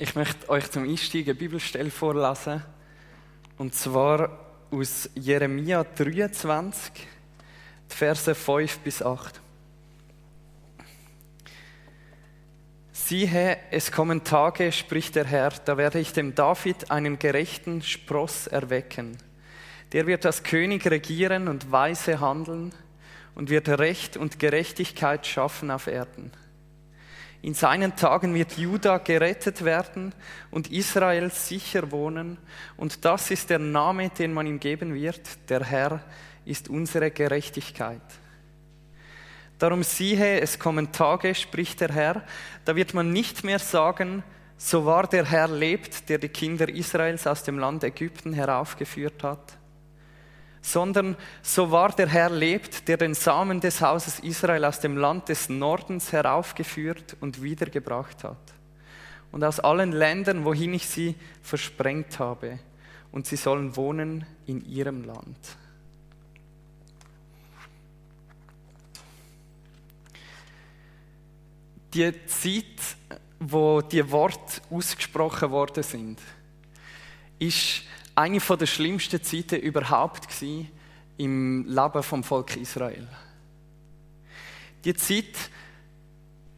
Ich möchte euch zum Einstieg eine Bibelstelle vorlesen. Und zwar aus Jeremia 23, die Verse 5 bis 8. Siehe, es kommen Tage, spricht der Herr, da werde ich dem David einen gerechten Spross erwecken. Der wird als König regieren und weise handeln und wird Recht und Gerechtigkeit schaffen auf Erden. In seinen Tagen wird Juda gerettet werden und Israel sicher wohnen. Und das ist der Name, den man ihm geben wird. Der Herr ist unsere Gerechtigkeit. Darum siehe, es kommen Tage, spricht der Herr, da wird man nicht mehr sagen, so wahr der Herr lebt, der die Kinder Israels aus dem Land Ägypten heraufgeführt hat sondern so wahr der Herr lebt, der den Samen des Hauses Israel aus dem Land des Nordens heraufgeführt und wiedergebracht hat. Und aus allen Ländern, wohin ich sie versprengt habe, und sie sollen wohnen in ihrem Land. Die Zeit, wo die Worte ausgesprochen worden sind, ist eine der schlimmsten Zeiten überhaupt im Leben vom Volk Israel. Die Zeit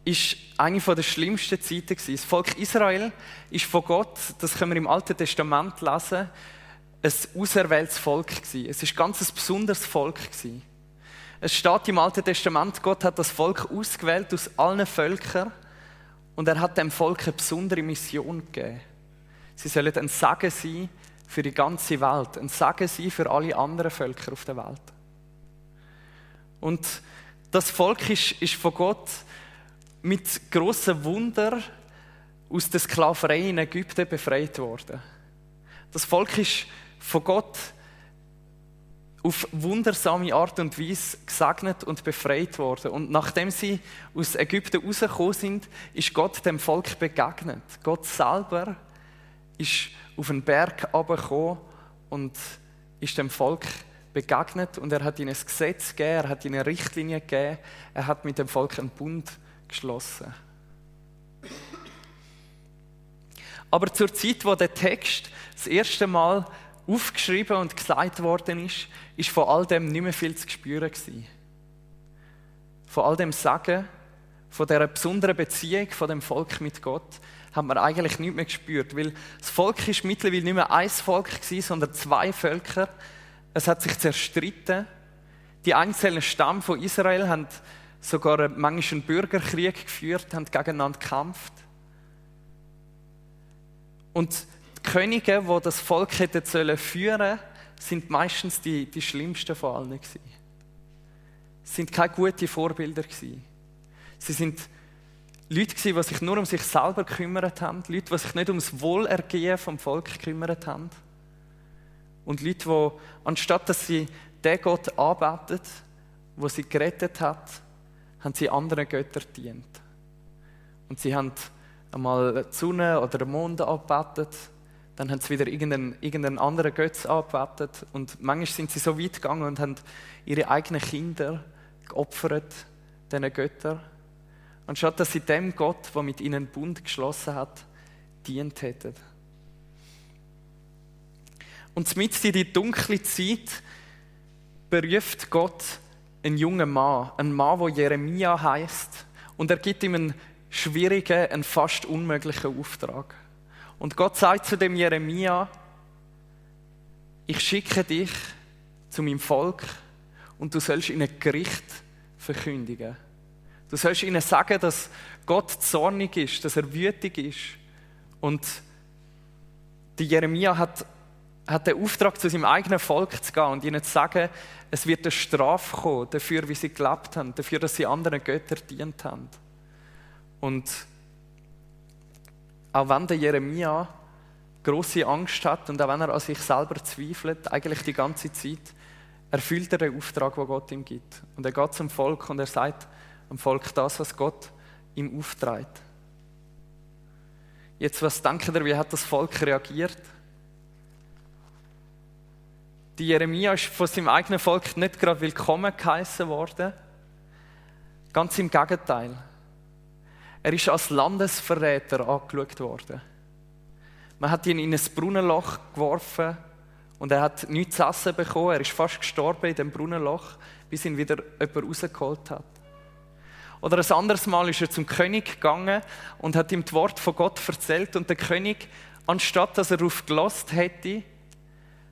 ist eine der schlimmsten Zeiten Das Volk Israel ist von Gott, das können wir im Alten Testament lesen, ein auserwähltes Volk gewesen. Es ist ganz besonderes Volk. Es steht im Alten Testament, Gott hat das Volk ausgewählt aus allen Völkern und er hat dem Volk eine besondere Mission gegeben. Sie sollen ein Sagen sein für die ganze Welt, ein Sagen sein für alle anderen Völker auf der Welt. Und das Volk ist, ist von Gott mit grossen Wunder aus der Sklaverei in Ägypten befreit worden. Das Volk ist von Gott auf wundersame Art und Weise gesegnet und befreit worden. Und nachdem sie aus Ägypten rausgekommen sind, ist Gott dem Volk begegnet. Gott selber ist auf den Berg herabgekommen und ist dem Volk begegnet und er hat ihnen ein Gesetz gegeben, er hat ihnen Richtlinien gegeben, er hat mit dem Volk einen Bund geschlossen. Aber zur Zeit, wo der Text das erste Mal aufgeschrieben und gesagt worden ist, ist von all dem nicht mehr viel zu spüren gewesen. Von all dem Sagen, von der besonderen Beziehung von dem Volk mit Gott, hat man eigentlich nicht mehr gespürt, weil das Volk ist mittlerweile nicht mehr ein Volk gewesen, sondern zwei Völker. Es hat sich zerstritten. Die einzelnen Stämme von Israel haben sogar manchmal einen Bürgerkrieg geführt, haben gegeneinander gekämpft. Und die Könige, die das Volk hätten sollen führen, sind meistens die, die schlimmsten von allen gewesen. Sind keine guten Vorbilder gewesen. Sie sind Leute gewesen, die sich nur um sich selber gekümmert haben, Leute, die sich nicht ums Wohlergehen vom Volk gekümmert haben. Und Leute, die, anstatt dass sie den Gott anbeten, wo sie gerettet hat, haben sie anderen Göttern dient. Und sie haben einmal die Sonne oder den Mond angebetet, dann haben sie wieder irgendeinen, irgendeinen anderen Götz angebetet und manchmal sind sie so weit gegangen und haben ihre eigenen Kinder geopfert, diesen Göttern anstatt dass sie dem Gott, der mit ihnen Bund geschlossen hat, dient hätten. Und mit in die dunkle Zeit beruft Gott einen jungen Mann, einen Mann, der Jeremia heißt, und er gibt ihm einen schwierigen, einen fast unmöglichen Auftrag. Und Gott sagt zu dem Jeremia: Ich schicke dich zu meinem Volk und du sollst ihnen Gericht verkündigen. Du sollst ihnen sagen, dass Gott zornig ist, dass er wütig ist. Und die Jeremia hat, hat den Auftrag, zu seinem eigenen Volk zu gehen und ihnen zu sagen, es wird eine Strafe kommen dafür, wie sie gelebt haben, dafür, dass sie anderen Göttern dient haben. Und auch wenn der Jeremia große Angst hat und auch wenn er an sich selber zweifelt, eigentlich die ganze Zeit, erfüllt er den Auftrag, den Gott ihm gibt. Und er geht zum Volk und er sagt, dem Volk das, was Gott ihm auftreibt. Jetzt, was denkt ihr, wie hat das Volk reagiert? Die Jeremia ist von seinem eigenen Volk nicht gerade willkommen geheißen worden. Ganz im Gegenteil. Er ist als Landesverräter angeschaut worden. Man hat ihn in ein Brunnenloch geworfen und er hat nichts zu essen bekommen. Er ist fast gestorben in dem Brunnenloch, bis ihn wieder jemand rausgeholt hat. Oder ein anderes Mal ist er zum König gegangen und hat ihm das Wort von Gott erzählt und der König, anstatt dass er darauf gelost hätte,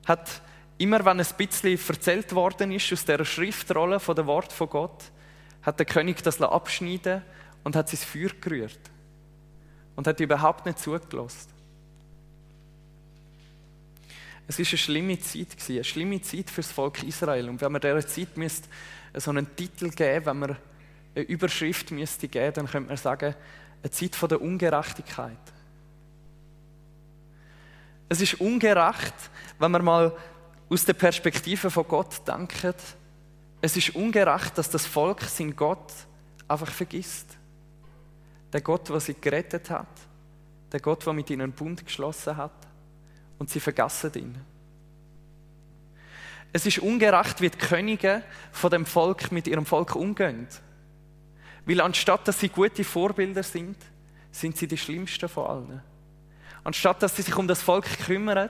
hat immer, wenn ein bisschen erzählt worden ist aus der Schriftrolle von dem Wort von Gott, hat der König das abschneiden und hat sein Feuer gerührt und hat überhaupt nicht zugelassen. Es war eine schlimme Zeit, eine schlimme Zeit für das Volk Israel. Und wenn man dieser Zeit müsste so einen Titel geben wenn man eine Überschrift müsste geben dann könnte man sagen, eine Zeit der Ungerechtigkeit. Es ist ungerecht, wenn man mal aus der Perspektive von Gott denkt. Es ist ungerecht, dass das Volk seinen Gott einfach vergisst. Der Gott, der sie gerettet hat. Der Gott, der mit ihnen einen Bund geschlossen hat. Und sie vergessen ihn. Es ist ungerecht, wie die Könige von dem Volk mit ihrem Volk umgehen. Weil anstatt dass sie gute Vorbilder sind, sind sie die schlimmsten von allen. Anstatt dass sie sich um das Volk kümmern,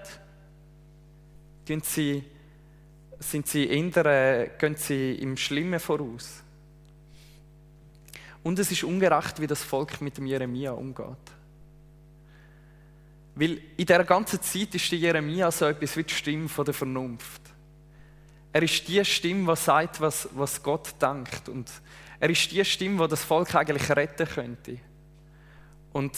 sie, sind sie eher, gehen sie im Schlimmen voraus. Und es ist ungerecht, wie das Volk mit dem Jeremia umgeht. Weil in dieser ganzen Zeit ist der Jeremia so etwas wie die Stimme von der Vernunft. Er ist die Stimme, die sagt, was, was Gott denkt. Und er ist die Stimme, die das Volk eigentlich retten könnte. Und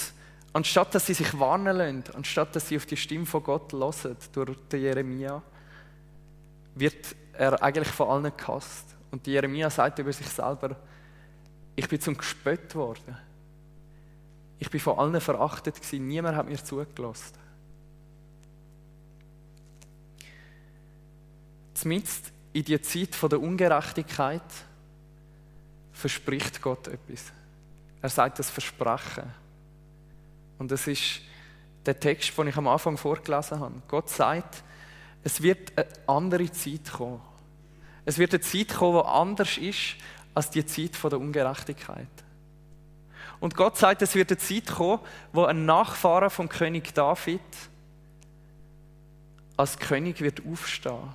anstatt dass sie sich warnen lassen, anstatt dass sie auf die Stimme von Gott hören, durch den Jeremia, wird er eigentlich von allen gehasst. Und Jeremia sagt über sich selber, ich bin zum Gespött worden. Ich bin von allen verachtet gewesen. Niemand hat mir zugelassen. Zumindest in die Zeit der Ungerechtigkeit verspricht Gott etwas. Er sagt das Versprechen. Und das ist der Text, den ich am Anfang vorgelesen habe. Gott sagt, es wird eine andere Zeit kommen. Es wird eine Zeit kommen, die anders ist als die Zeit der Ungerechtigkeit. Und Gott sagt, es wird eine Zeit kommen, wo ein Nachfahre vom König David als König wird aufstehen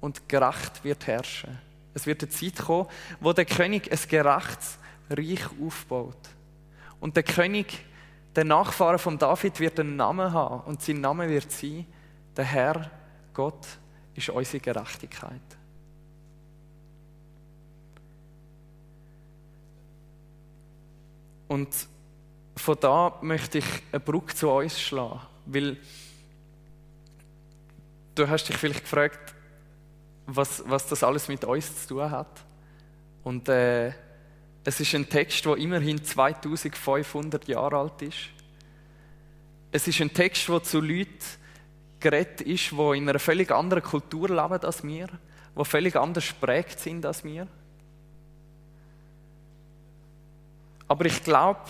und gerecht wird herrschen. Es wird eine Zeit kommen, wo der König ein gerechtes Reich aufbaut. Und der König, der Nachfahre von David, wird einen Namen haben. Und sein Name wird sein, der Herr Gott ist unsere Gerechtigkeit. Und von da möchte ich eine Brücke zu uns schlagen, weil du hast dich vielleicht gefragt, was, was das alles mit uns zu tun hat. Und äh, es ist ein Text, der immerhin 2500 Jahre alt ist. Es ist ein Text, der zu Leuten geredet ist, die in einer völlig anderen Kultur leben als wir, die völlig anders geprägt sind als wir. Aber ich glaube,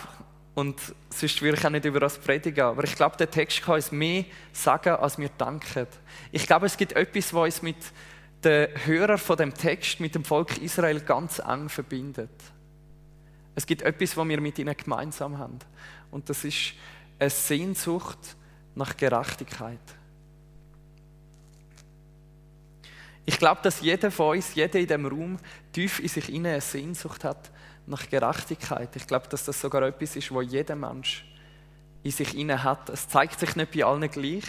und sonst würde ich auch nicht über das predigen, aber ich glaube, der Text kann uns mehr sagen, als wir denken. Ich glaube, es gibt etwas, was uns mit den Hörern von dem Text, mit dem Volk Israel ganz eng verbindet. Es gibt etwas, was wir mit ihnen gemeinsam haben. Und das ist eine Sehnsucht nach Gerechtigkeit. Ich glaube, dass jeder von uns, jeder in diesem Raum, tief in sich eine Sehnsucht hat nach Gerechtigkeit. Ich glaube, dass das sogar etwas ist, wo jeder Mensch in sich inne hat. Es zeigt sich nicht bei allen gleich.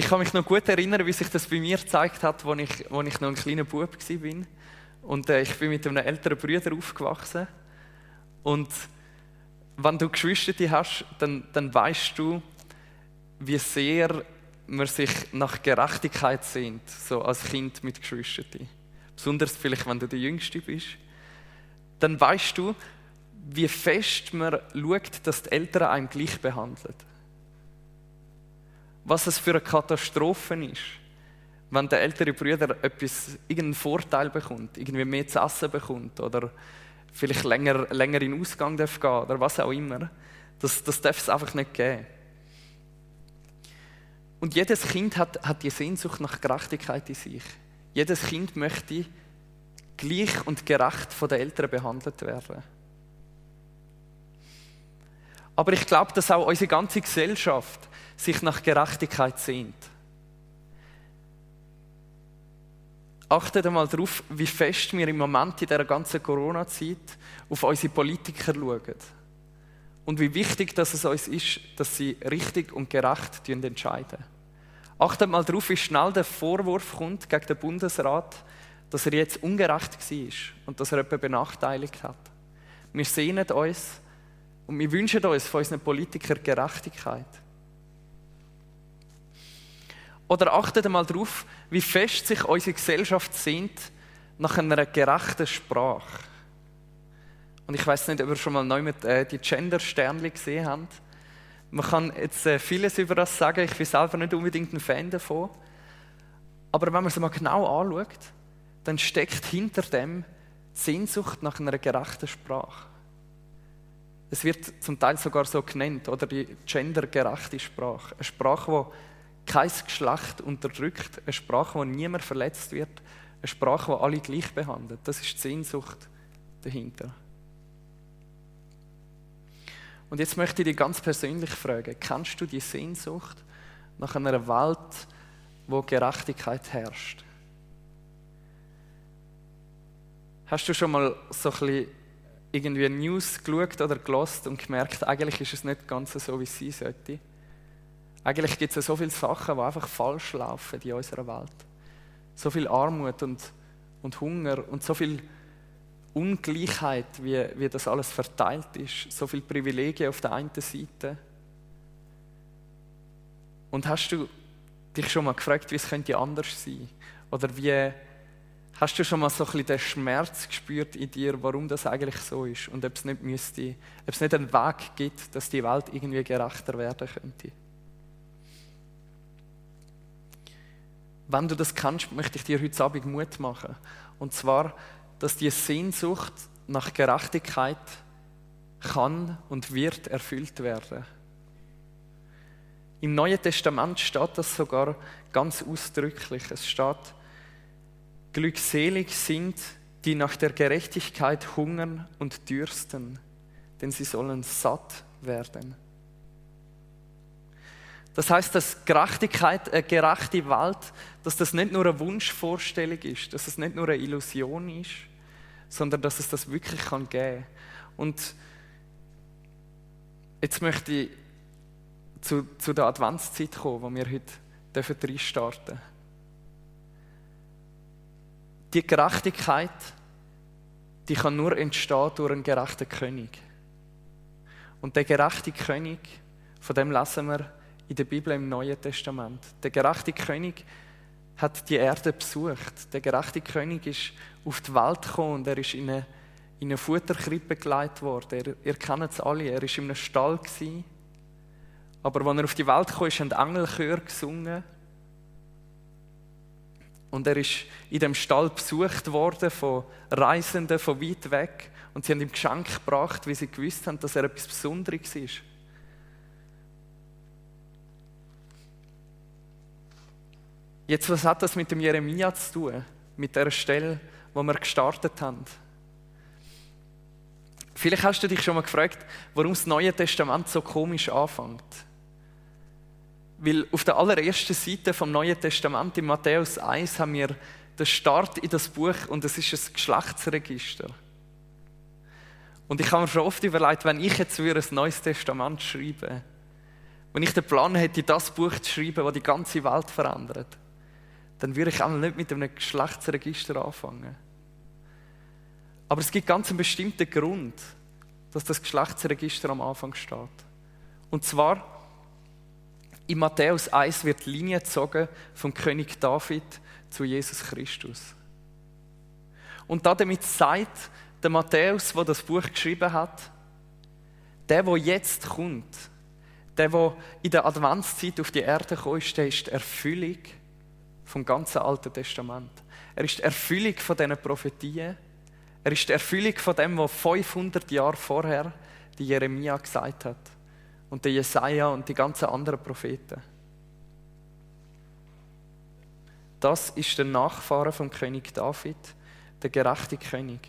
Ich kann mich noch gut erinnern, wie sich das bei mir gezeigt hat, als ich, als ich noch ein kleiner Bub war. Und äh, ich bin mit einem älteren Bruder aufgewachsen. Und wenn du Geschwister hast, dann, dann weißt du, wie sehr man sich nach Gerechtigkeit sehnt, so als Kind mit Geschwistern besonders vielleicht, wenn du der Jüngste bist, dann weißt du, wie fest man schaut, dass die Eltern einem gleich behandeln. Was es für eine Katastrophe ist, wenn der ältere Bruder etwas, irgendeinen Vorteil bekommt, irgendwie mehr zu essen bekommt oder vielleicht länger, länger in den Ausgang darf gehen oder was auch immer. Das, das darf es einfach nicht geben. Und jedes Kind hat, hat die Sehnsucht nach Gerechtigkeit in sich. Jedes Kind möchte gleich und gerecht von den Eltern behandelt werden. Aber ich glaube, dass auch unsere ganze Gesellschaft sich nach Gerechtigkeit sehnt. Achtet einmal darauf, wie fest wir im Moment in dieser ganzen Corona-Zeit auf unsere Politiker schauen. Und wie wichtig dass es uns ist, dass sie richtig und gerecht entscheiden. Achtet mal darauf, wie schnell der Vorwurf kommt gegen den Bundesrat, dass er jetzt ungerecht war und dass er jemanden benachteiligt hat. Wir sehnen uns und wir wünschen uns von unseren Politikern Gerechtigkeit. Oder achtet einmal darauf, wie fest sich unsere Gesellschaft sehnt nach einer gerechten Sprache. Und ich weiß nicht, ob ihr schon mal neu mit äh, die Gender-Sternchen gesehen habt. Man kann jetzt äh, vieles über das sagen. Ich bin selber nicht unbedingt ein Fan davon. Aber wenn man es mal genau anschaut, dann steckt hinter dem Sehnsucht nach einer gerechten Sprache. Es wird zum Teil sogar so genannt, oder die gendergerechte Sprache. Eine Sprache, die kein Geschlecht unterdrückt, eine Sprache, wo niemand verletzt wird, eine Sprache, die alle gleich behandelt. Das ist die Sehnsucht dahinter. Und jetzt möchte ich dich ganz persönlich fragen, kennst du die Sehnsucht nach einer Welt, wo Gerechtigkeit herrscht? Hast du schon mal so ein bisschen irgendwie News geschaut oder gelost und gemerkt, eigentlich ist es nicht ganz so, wie es sein sollte? Eigentlich gibt es ja so viele Sachen, die einfach falsch laufen in unserer Welt. So viel Armut und, und Hunger und so viel Ungleichheit, wie, wie das alles verteilt ist. So viele Privilegien auf der einen Seite. Und hast du dich schon mal gefragt, wie es könnte anders sein? Oder wie Hast du schon mal so ein bisschen den Schmerz gespürt in dir, warum das eigentlich so ist und ob es nicht müsste, ob es nicht einen Weg gibt, dass die Welt irgendwie gerechter werden könnte? Wenn du das kannst, möchte ich dir heute Abend Mut machen. Und zwar, dass die Sehnsucht nach Gerechtigkeit kann und wird erfüllt werden. Im Neuen Testament steht das sogar ganz ausdrücklich. Es steht, Glückselig sind, die nach der Gerechtigkeit hungern und dürsten, denn sie sollen satt werden. Das heißt, dass Gerechtigkeit, eine gerechte Welt, dass das nicht nur eine Wunschvorstellung ist, dass es nicht nur eine Illusion ist, sondern dass es das wirklich kann geben. Und jetzt möchte ich zu, zu der Adventszeit kommen, wo wir heute reinstarten dürfen die Gerechtigkeit, die kann nur entstehen durch einen gerechten König. Und der gerechte König, von dem lesen wir in der Bibel im Neuen Testament. Der gerechte König hat die Erde besucht. Der gerechte König ist auf die Welt gekommen und er ist in eine, in eine Futterkrippe geleitet worden. Ihr, ihr kennt es alle, er war in einem Stall. Gewesen. Aber als er auf die Welt kam, ist ein Engelchör gesungen und er ist in dem Stall besucht worden von Reisenden von weit weg. Und sie haben ihm Geschenk gebracht, wie sie gewusst haben, dass er etwas Besonderes ist. Jetzt, was hat das mit dem Jeremia zu tun? Mit der Stelle, wo wir gestartet haben? Vielleicht hast du dich schon mal gefragt, warum das Neue Testament so komisch anfängt. Weil auf der allerersten Seite vom Neuen Testament in Matthäus 1 haben wir den Start in das Buch und es ist ein Geschlechtsregister. Und ich habe mir schon oft überlegt, wenn ich jetzt ein neues Testament schreibe, wenn ich den Plan hätte, das Buch zu schreiben, das die ganze Welt verändert, dann würde ich einmal nicht mit einem Geschlechtsregister anfangen. Aber es gibt ganz einen bestimmten Grund, dass das Geschlechtsregister am Anfang steht. Und zwar, in Matthäus 1 wird die Linie gezogen vom König David zu Jesus Christus. Und damit sagt der Matthäus, der das Buch geschrieben hat, der, der jetzt kommt, der, der in der Adventszeit auf die Erde kommt, der ist die Erfüllung vom ganzen Alten Testament. Er ist die Erfüllung von diesen Prophetien. Er ist die Erfüllung von dem, was 500 Jahre vorher die Jeremia gesagt hat und der Jesaja und die ganzen anderen Propheten. Das ist der Nachfahre vom König David, der gerechte König.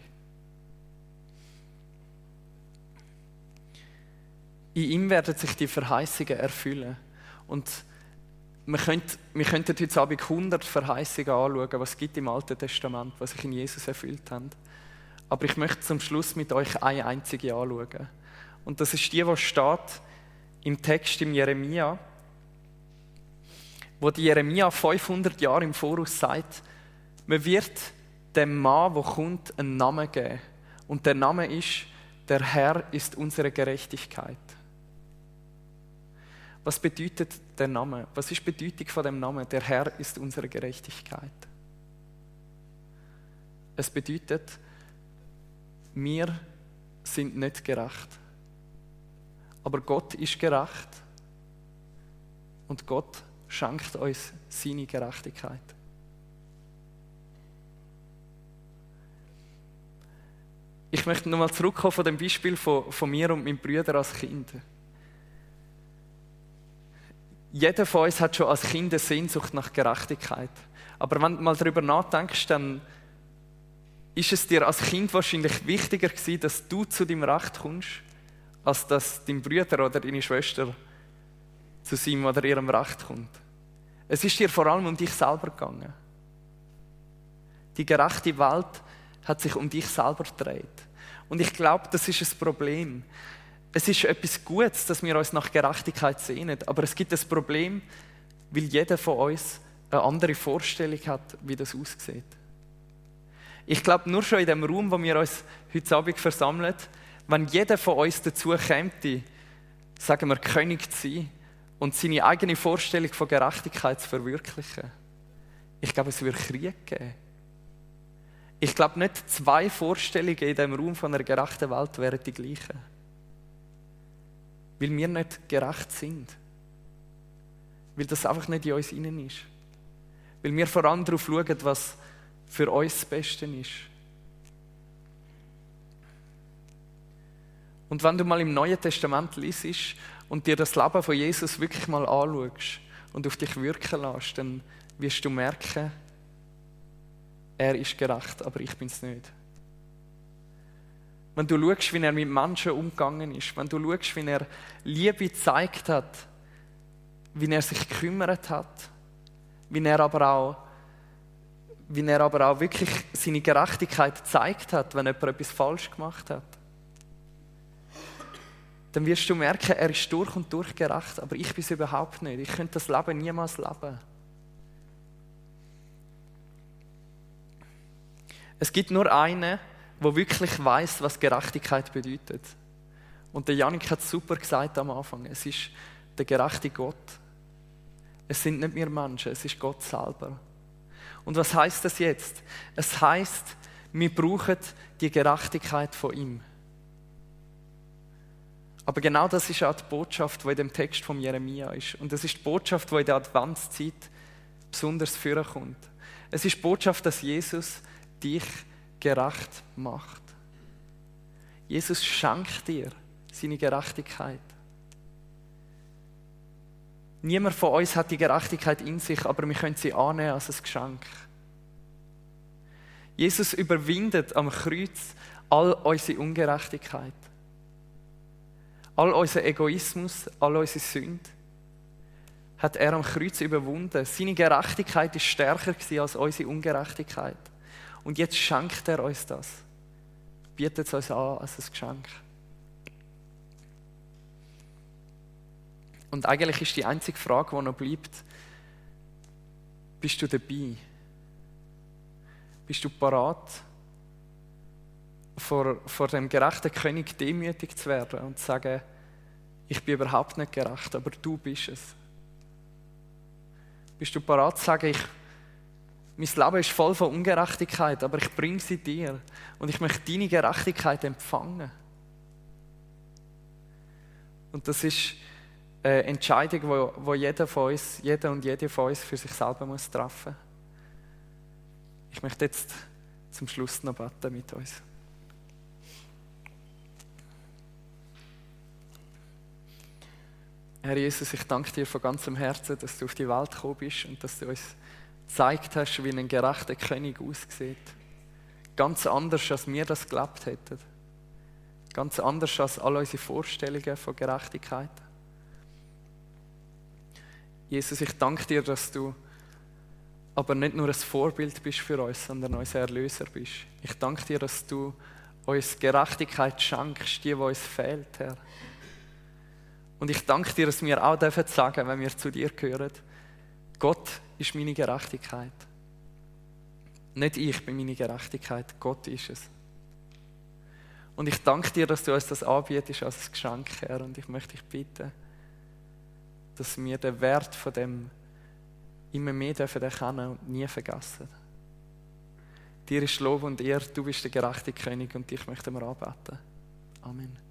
In ihm werden sich die Verheißungen erfüllen. Und wir könnten, wir könnten heute Abend 100 Verheißungen anschauen, was es gibt im Alten Testament, was sich in Jesus erfüllt haben. Aber ich möchte zum Schluss mit euch eine einzige anschauen. Und das ist die, die steht im Text im Jeremia, wo die Jeremia 500 Jahre im Voraus sagt, man wird dem Mann, der kommt, einen Namen geben. Und der Name ist, der Herr ist unsere Gerechtigkeit. Was bedeutet der Name? Was ist die Bedeutung von dem Namen? Der Herr ist unsere Gerechtigkeit. Es bedeutet, wir sind nicht gerecht. Aber Gott ist gerecht und Gott schenkt uns seine Gerechtigkeit. Ich möchte nochmal zurückkommen von dem Beispiel von, von mir und meinem Brüder als Kind. Jeder von uns hat schon als Kind eine Sehnsucht nach Gerechtigkeit. Aber wenn du mal darüber nachdenkst, dann ist es dir als Kind wahrscheinlich wichtiger gewesen, dass du zu deinem Recht kommst, als dass dein Bruder oder deine Schwester zu seinem oder ihrem Recht kommt. Es ist dir vor allem um dich selber gegangen. Die gerechte Welt hat sich um dich selber gedreht. Und ich glaube, das ist ein Problem. Es ist etwas Gutes, dass wir uns nach Gerechtigkeit sehnen, aber es gibt ein Problem, weil jeder von uns eine andere Vorstellung hat, wie das aussieht. Ich glaube, nur schon in dem Raum, wo wir uns heute Abend versammeln, wenn jeder von uns dazu käme, sagen wir, König zu sein und seine eigene Vorstellung von Gerechtigkeit zu verwirklichen, ich glaube, es würde Krieg geben. Ich glaube, nicht zwei Vorstellungen in dem Raum von einer gerechten Welt wären die gleichen. Weil wir nicht gerecht sind. Weil das einfach nicht in uns innen ist. Weil wir vor allem darauf schauen, was für uns das Beste ist. Und wenn du mal im Neuen Testament liest und dir das Leben von Jesus wirklich mal anschaust und auf dich wirken lässt, dann wirst du merken, er ist gerecht, aber ich bin es nicht. Wenn du schaust, wie er mit Menschen umgegangen ist, wenn du schaust, wie er Liebe gezeigt hat, wie er sich gekümmert hat, wie er aber auch wie er aber auch wirklich seine Gerechtigkeit gezeigt hat, wenn jemand etwas falsch gemacht hat. Dann wirst du merken, er ist durch und durch gerecht, aber ich bin es überhaupt nicht. Ich könnte das Leben niemals leben. Es gibt nur einen, der wirklich weiß, was Gerechtigkeit bedeutet. Und der Janik hat super gesagt am Anfang. Es ist der gerechte Gott. Es sind nicht wir Menschen, es ist Gott selber. Und was heißt das jetzt? Es heißt, wir brauchen die Gerechtigkeit von ihm. Aber genau das ist auch die Botschaft, die in dem Text von Jeremia ist. Und das ist die Botschaft, die in der Adventszeit besonders vorkommt. Es ist die Botschaft, dass Jesus dich gerecht macht. Jesus schenkt dir seine Gerechtigkeit. Niemand von uns hat die Gerechtigkeit in sich, aber wir können sie annehmen als ein Geschenk. Jesus überwindet am Kreuz all unsere Ungerechtigkeit, all unseren Egoismus, all unsere Sünde hat er am Kreuz überwunden. Seine Gerechtigkeit ist stärker als unsere Ungerechtigkeit. Und jetzt schenkt er uns das. Bietet es uns an als ein Geschenk. Und eigentlich ist die einzige Frage, die noch bleibt, bist du dabei? Bist du parat, vor, vor dem gerechten König demütig zu werden und zu sagen, ich bin überhaupt nicht gerecht, aber du bist es? Bist du parat zu sagen, ich, mein Leben ist voll von Ungerechtigkeit, aber ich bringe sie dir und ich möchte deine Gerechtigkeit empfangen? Und das ist eine Entscheidung, wo jeder von uns, jeder und jede von uns für sich selber muss treffen. Ich möchte jetzt zum Schluss noch beten mit uns. Herr Jesus, ich danke dir von ganzem Herzen, dass du auf die Welt gekommen bist und dass du uns gezeigt hast, wie ein gerechter König aussieht. Ganz anders, als wir das gelebt hätten. Ganz anders als all unsere Vorstellungen von Gerechtigkeit. Jesus, ich danke dir, dass du aber nicht nur ein Vorbild bist für uns, sondern unser Erlöser bist. Ich danke dir, dass du uns Gerechtigkeit schenkst, die, die uns fehlt, Herr. Und ich danke dir, dass wir auch dürfen sagen, wenn wir zu dir gehören, Gott ist meine Gerechtigkeit. Nicht ich bin meine Gerechtigkeit, Gott ist es. Und ich danke dir, dass du uns das anbietest als Geschenk, Herr. Und ich möchte dich bitten, dass wir den Wert von dem immer mehr dürfen erkennen und nie vergessen. Dir ist Lob und Ehre, du bist der gerechte König und dich möchten wir anbeten. Amen.